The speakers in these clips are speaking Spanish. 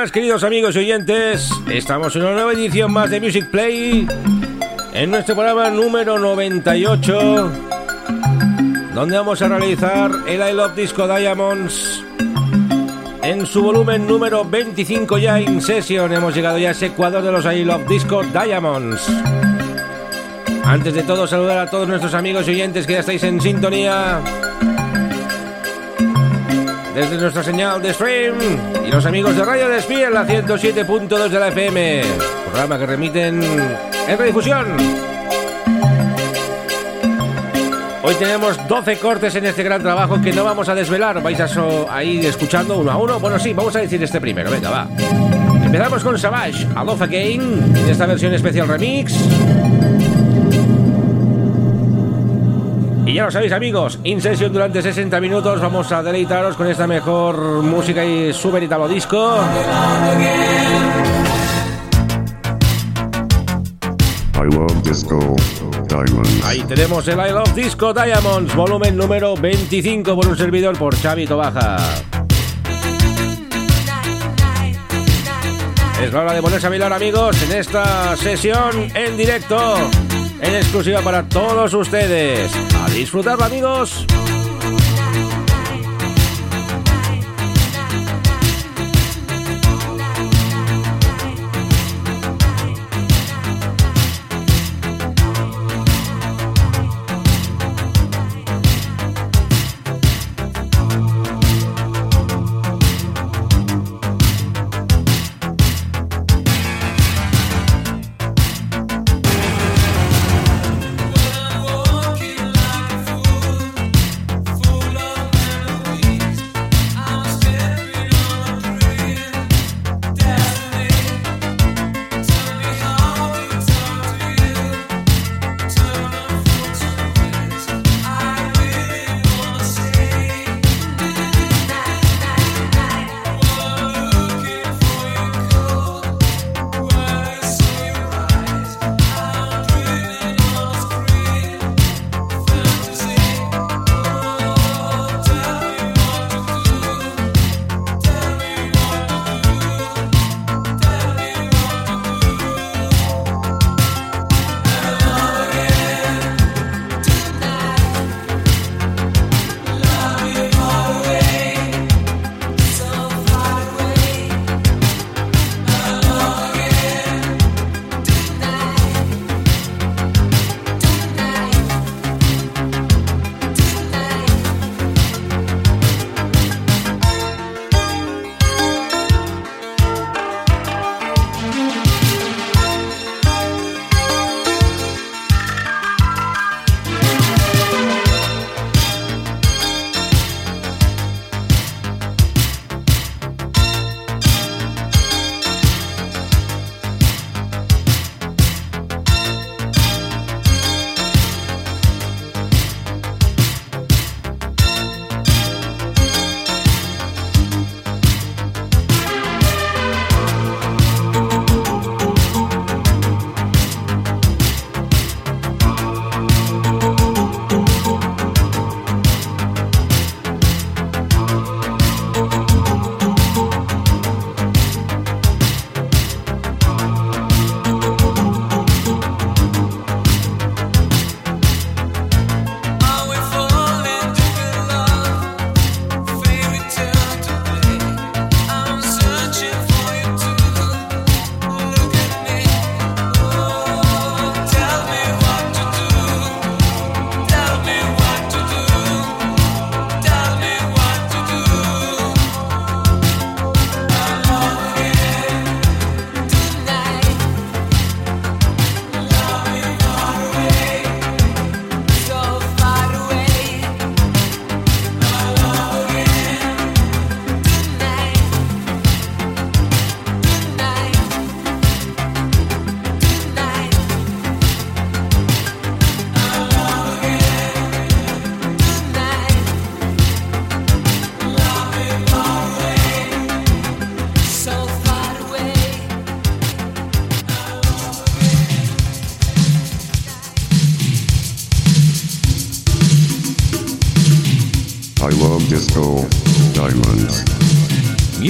Buenas queridos amigos y oyentes, estamos en una nueva edición más de Music Play, en nuestro programa número 98, donde vamos a realizar el I Love Disco Diamonds en su volumen número 25 ya en sesión. Hemos llegado ya a ese cuadro de los I Love Disco Diamonds. Antes de todo, saludar a todos nuestros amigos y oyentes que ya estáis en sintonía desde nuestra señal de stream y los amigos de Radio Despiel, la 107.2 de la FM, programa que remiten en redifusión. Hoy tenemos 12 cortes en este gran trabajo que no vamos a desvelar, vais a, ir escuchando uno a uno. Bueno, sí, vamos a decir este primero, venga, va. Empezamos con Savage, A Love Again, en esta versión especial remix. Ya lo sabéis amigos, In Session durante 60 minutos vamos a deleitaros con esta mejor música y super italo disco. I love disco Diamonds. Ahí tenemos el I Love Disco Diamonds, volumen número 25 por un servidor por Xavi Tobaja. Es la hora de ponerse a bailar amigos en esta sesión en directo en exclusiva para todos ustedes. A disfrutarlo amigos.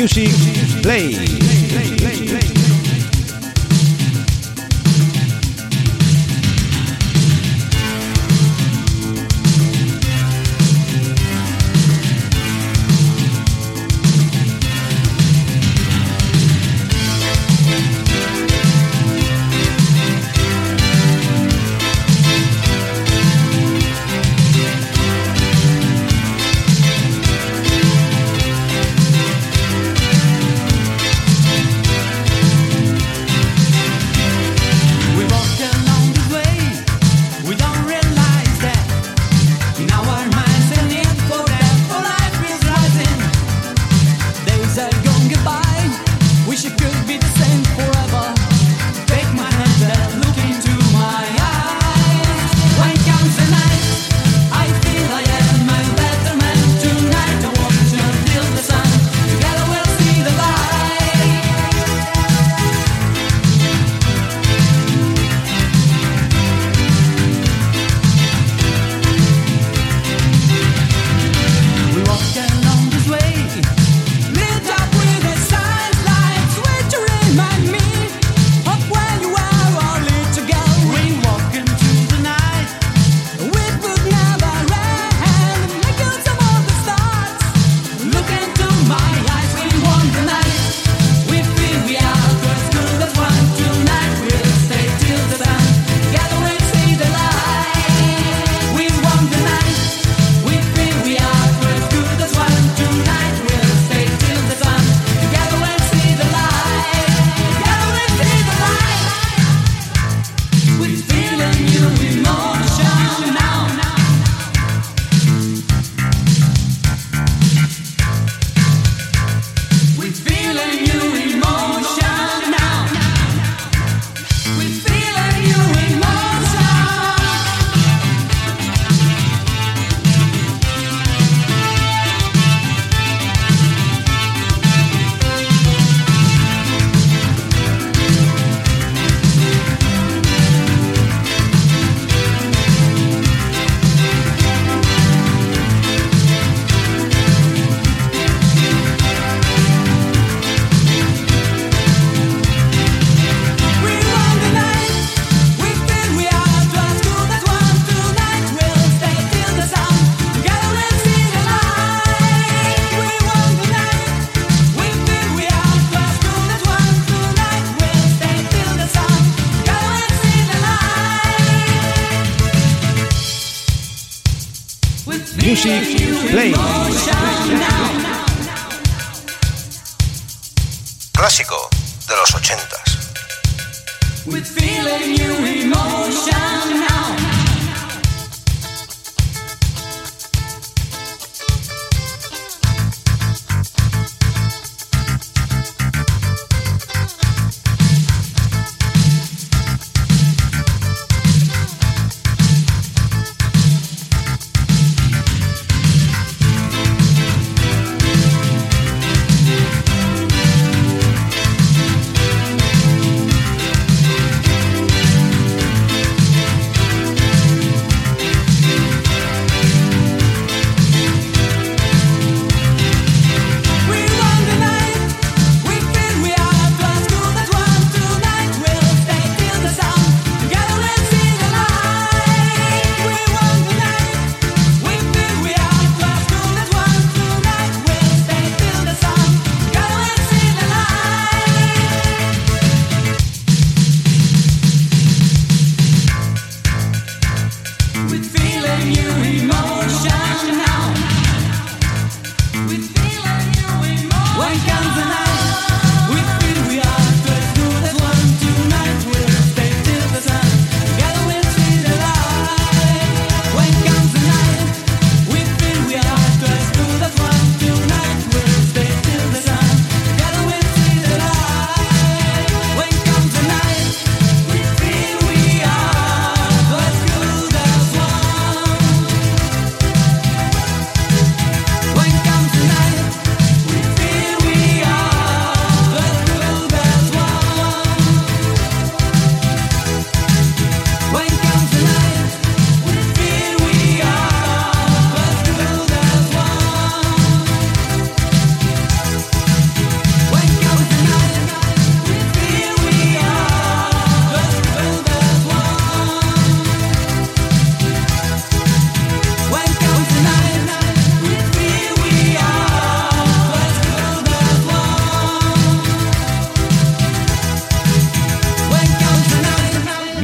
Music Play.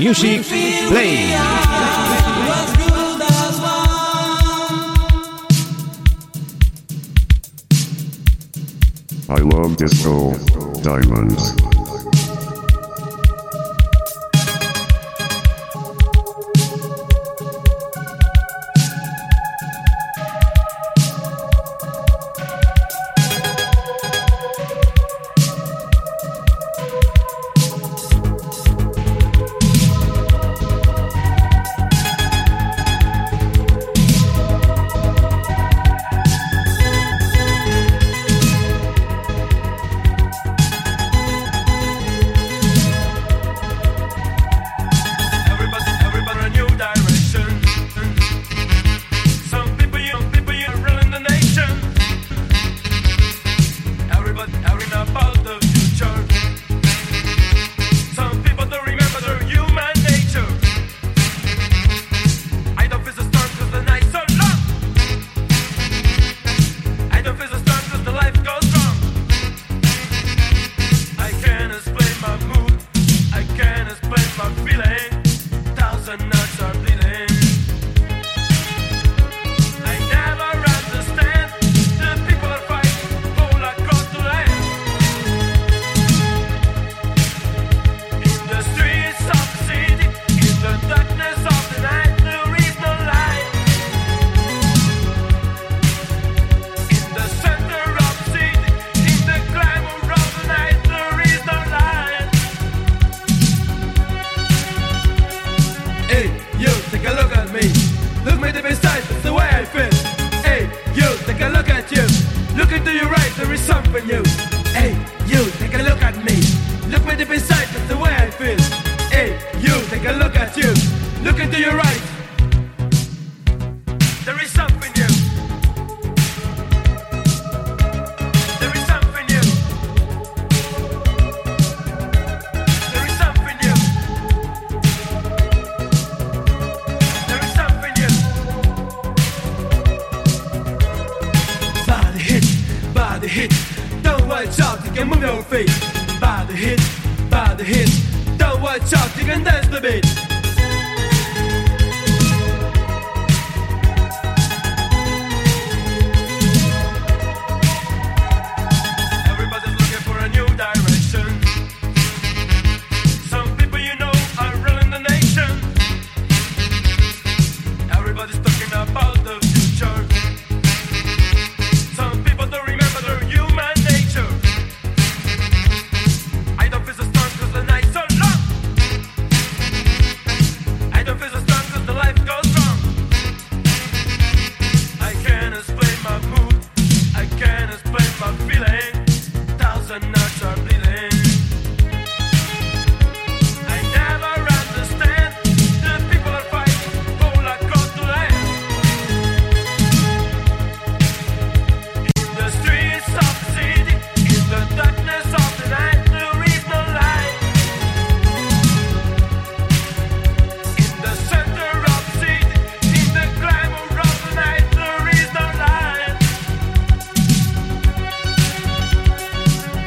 Music Play. I love disco. Diamonds. take a look at me. Look me deep inside, that's the way I feel. Hey, you, take a look at you. Look into your eyes, there is something new. Hey, you, take a look at me. Look me deep inside, that's the way I feel. Hey, you, take a look at you. Look into your eyes.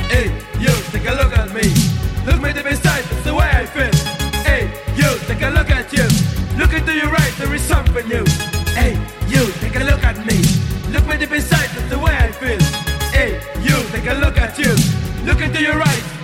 Hey, you, take a look at me. Look me to the that's the way I feel. Hey, you, take a look at you. Look into your eyes. there is something new. Hey, you, take a look at me. Look me to the that's the way I feel. Hey, you, take a look at you. Look into your right.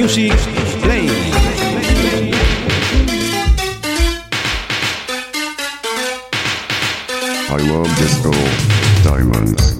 music play. I love disco diamonds.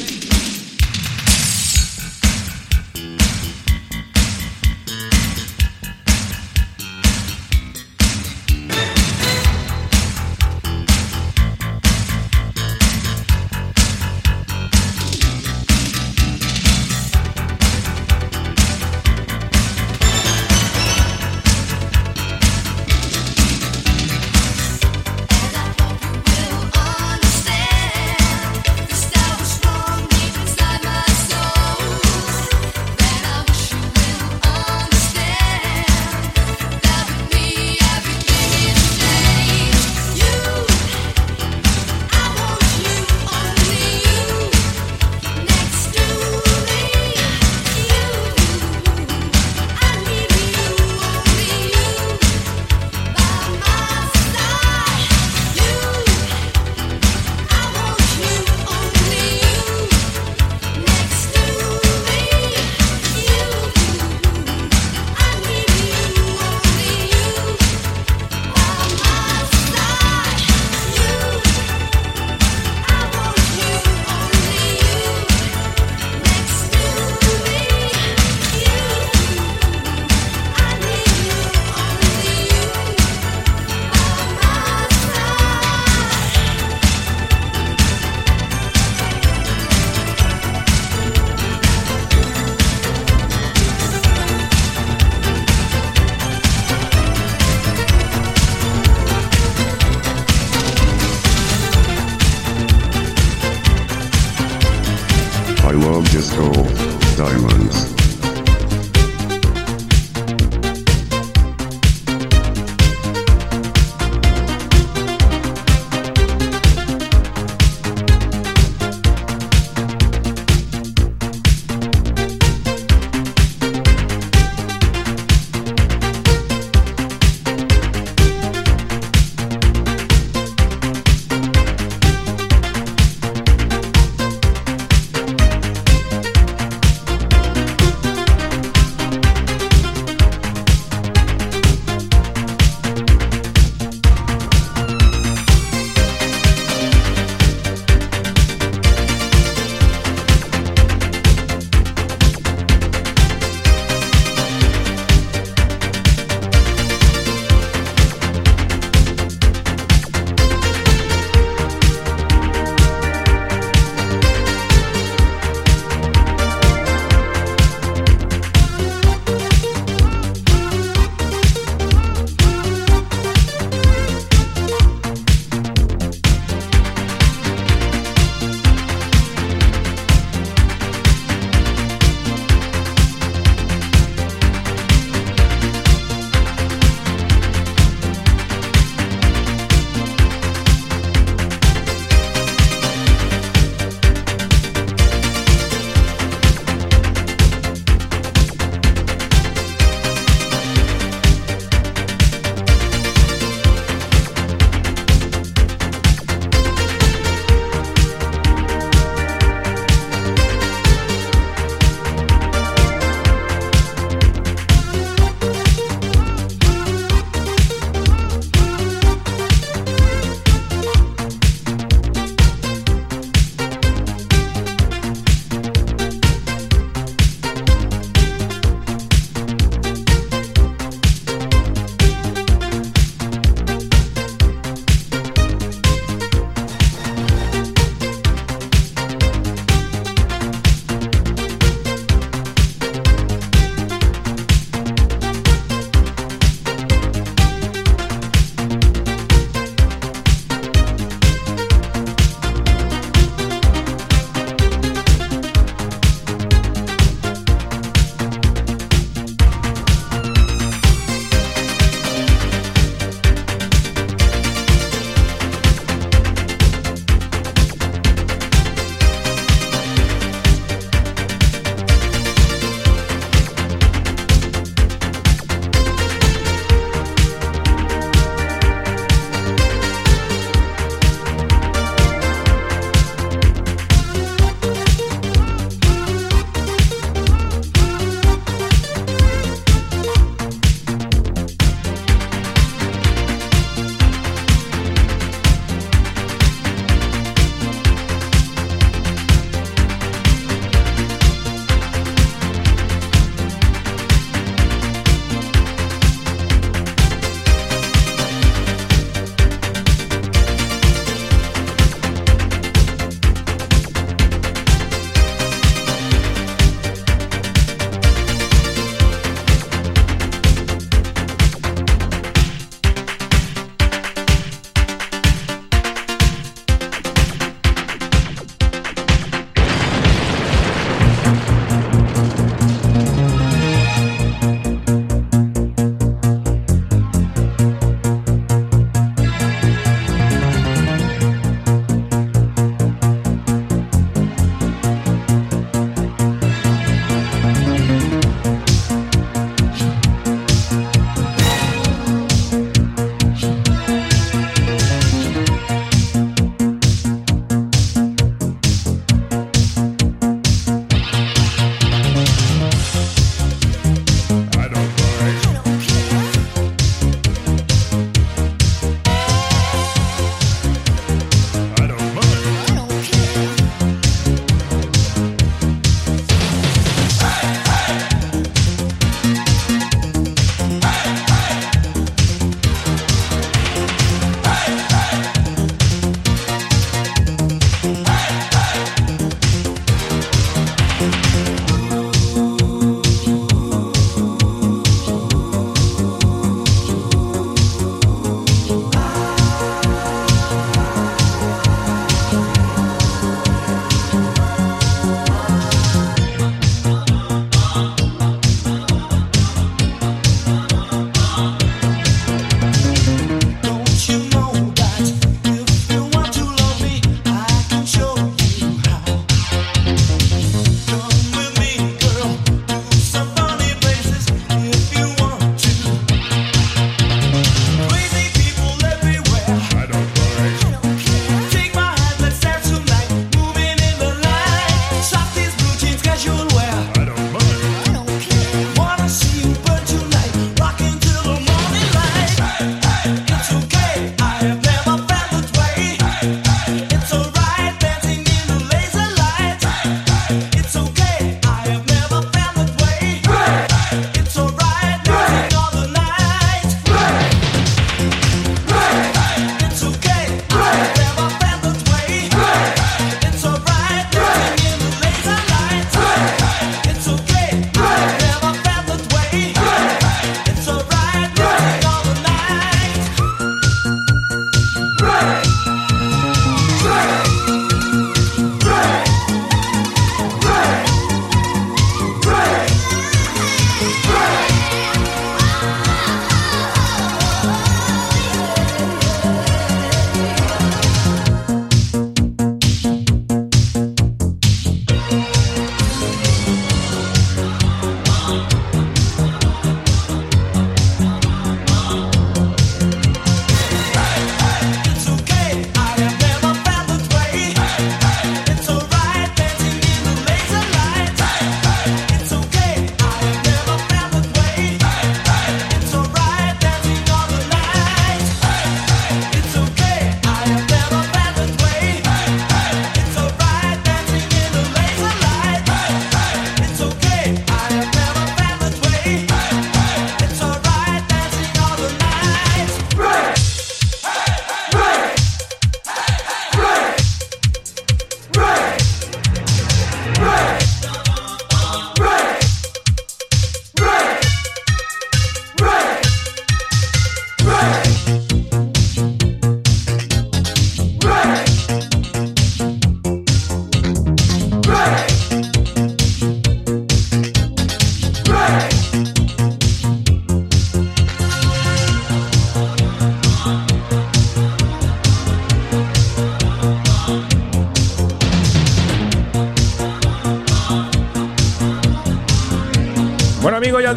diamonds. Thank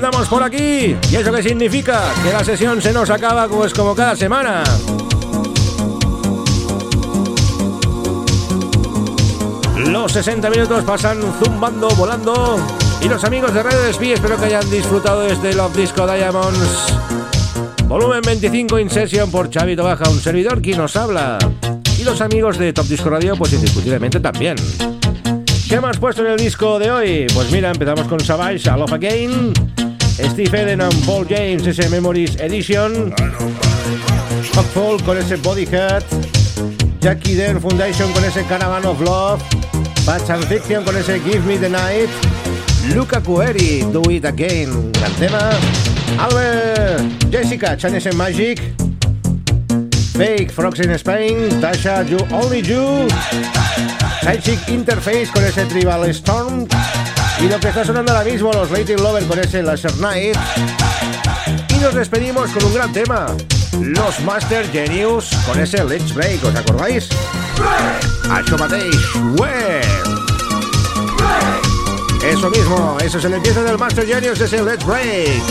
andamos por aquí. ¿Y eso qué significa? Que la sesión se nos acaba pues como cada semana. Los 60 minutos pasan zumbando, volando. Y los amigos de Radio Despí espero que hayan disfrutado de este Love Disco Diamonds. Volumen 25 in session por Xavi Baja, un servidor que nos habla. Y los amigos de Top Disco Radio, pues indiscutiblemente también. ¿Qué hemos puesto en el disco de hoy? Pues mira, empezamos con Savage, Love Again. Steve Eden and Paul James, ese Memories Edition. Hawkfall con ese Bodyhead. Jackie Den Foundation con ese Caravan of Love. Patch and Fiction con ese Give Me the Night. Luca Cueri, Do It Again, gran tema. Albert, Jessica, Chinese Magic. Fake, Frogs in Spain. Tasha, You Only You. Sidechick Interface con ese Tribal Storm. Y lo que está sonando ahora mismo, los Latin Lover con ese Laser Night. Y nos despedimos con un gran tema. Los Master Genius con ese Let's Break, ¿os acordáis? Això mateix, web. Eso mismo, eso es el empiece del Master Genius, ese Let's Break.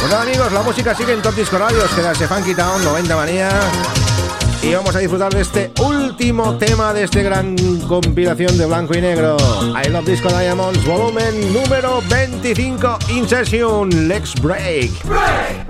Bueno amigos, la música sigue en Top Disco Radio, queda ese Funky Town, 90 manía. Y vamos a disfrutar de este último tema de este gran compilación de blanco y negro. I Love Disco Diamonds, volumen número 25, In Session, Let's Break. I